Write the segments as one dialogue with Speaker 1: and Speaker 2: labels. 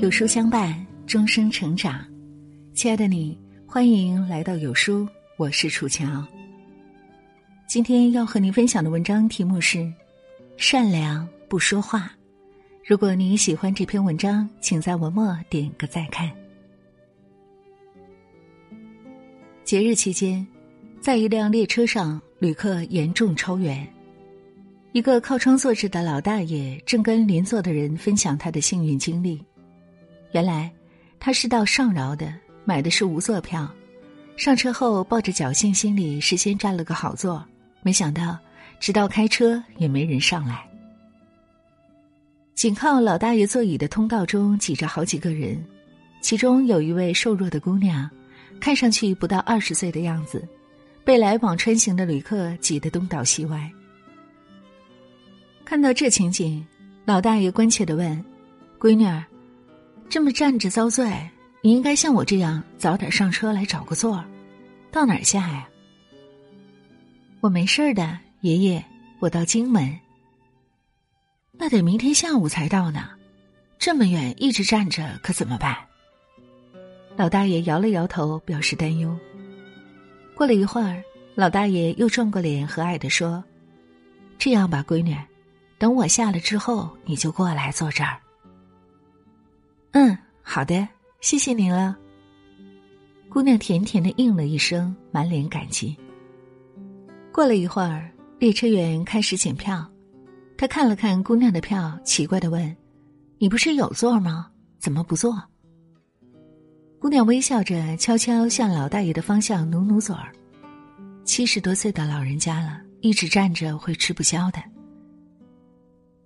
Speaker 1: 有书相伴，终生成长。亲爱的你，欢迎来到有书，我是楚乔。今天要和您分享的文章题目是《善良不说话》。如果你喜欢这篇文章，请在文末点个再看。节日期间，在一辆列车上，旅客严重超员。一个靠窗坐着的老大爷正跟邻座的人分享他的幸运经历。原来，他是到上饶的，买的是无座票。上车后，抱着侥幸心理，事先占了个好座。没想到，直到开车也没人上来。紧靠老大爷座椅的通道中挤着好几个人，其中有一位瘦弱的姑娘，看上去不到二十岁的样子，被来往穿行的旅客挤得东倒西歪。看到这情景，老大爷关切的问：“闺女儿。”这么站着遭罪，你应该像我这样早点上车来找个座儿，到哪儿下呀？我没事儿的，爷爷，我到荆门。那得明天下午才到呢，这么远一直站着可怎么办？老大爷摇了摇头，表示担忧。过了一会儿，老大爷又转过脸和蔼的说：“这样吧，闺女，等我下了之后，你就过来坐这儿。”好的，谢谢您了。姑娘甜甜的应了一声，满脸感激。过了一会儿，列车员开始检票，他看了看姑娘的票，奇怪的问：“你不是有座吗？怎么不坐？”姑娘微笑着，悄悄向老大爷的方向努努嘴儿。七十多岁的老人家了，一直站着会吃不消的。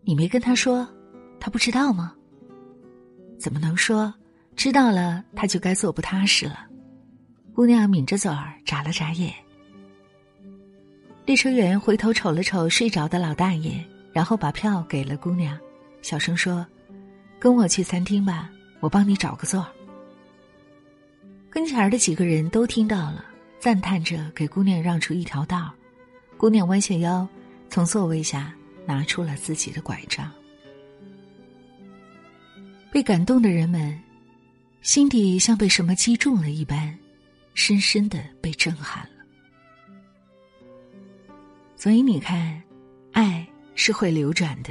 Speaker 1: 你没跟他说，他不知道吗？怎么能说？知道了，他就该坐不踏实了。姑娘抿着嘴儿，眨了眨眼。列车员回头瞅了瞅睡着的老大爷，然后把票给了姑娘，小声说：“跟我去餐厅吧，我帮你找个座。”跟前儿的几个人都听到了，赞叹着给姑娘让出一条道。姑娘弯下腰，从座位下拿出了自己的拐杖。被感动的人们，心底像被什么击中了一般，深深的被震撼了。所以你看，爱是会流转的，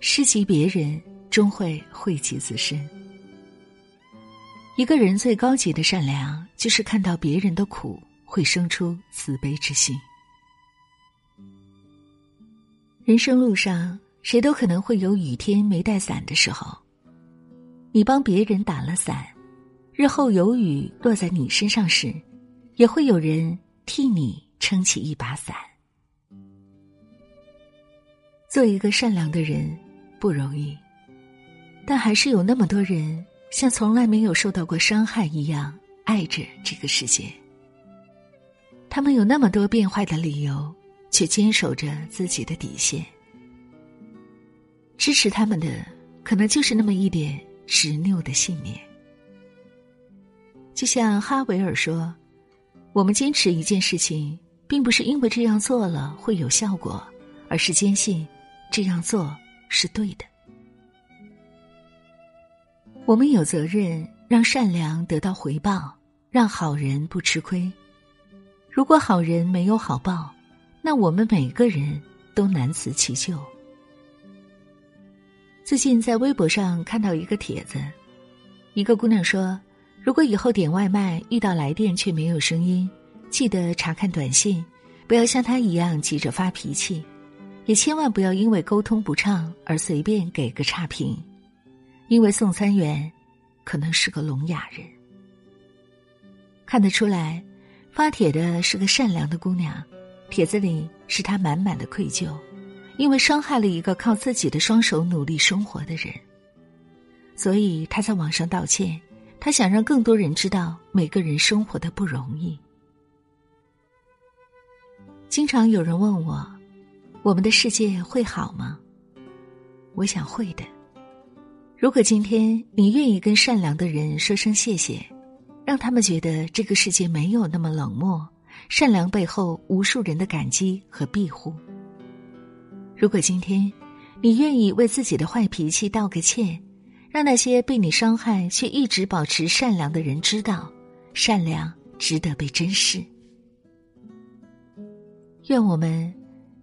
Speaker 1: 施及别人，终会惠及自身。一个人最高级的善良，就是看到别人的苦，会生出慈悲之心。人生路上，谁都可能会有雨天没带伞的时候。你帮别人打了伞，日后有雨落在你身上时，也会有人替你撑起一把伞。做一个善良的人不容易，但还是有那么多人像从来没有受到过伤害一样爱着这个世界。他们有那么多变坏的理由，却坚守着自己的底线。支持他们的，可能就是那么一点。执拗的信念，就像哈维尔说：“我们坚持一件事情，并不是因为这样做了会有效果，而是坚信这样做是对的。”我们有责任让善良得到回报，让好人不吃亏。如果好人没有好报，那我们每个人都难辞其咎。最近在微博上看到一个帖子，一个姑娘说：“如果以后点外卖遇到来电却没有声音，记得查看短信，不要像她一样急着发脾气，也千万不要因为沟通不畅而随便给个差评，因为送餐员可能是个聋哑人。”看得出来，发帖的是个善良的姑娘，帖子里是她满满的愧疚。因为伤害了一个靠自己的双手努力生活的人，所以他在网上道歉。他想让更多人知道每个人生活的不容易。经常有人问我：“我们的世界会好吗？”我想会的。如果今天你愿意跟善良的人说声谢谢，让他们觉得这个世界没有那么冷漠，善良背后无数人的感激和庇护。如果今天，你愿意为自己的坏脾气道个歉，让那些被你伤害却一直保持善良的人知道，善良值得被珍视。愿我们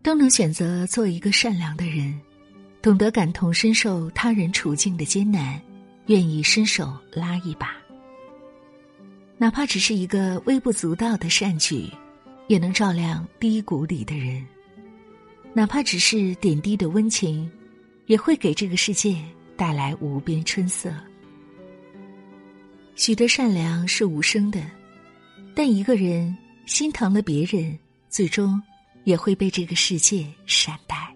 Speaker 1: 都能选择做一个善良的人，懂得感同身受他人处境的艰难，愿意伸手拉一把，哪怕只是一个微不足道的善举，也能照亮低谷里的人；哪怕只是点滴的温情，也会给这个世界带来无边春色。许多善良是无声的，但一个人心疼了别人，最终。也会被这个世界善待。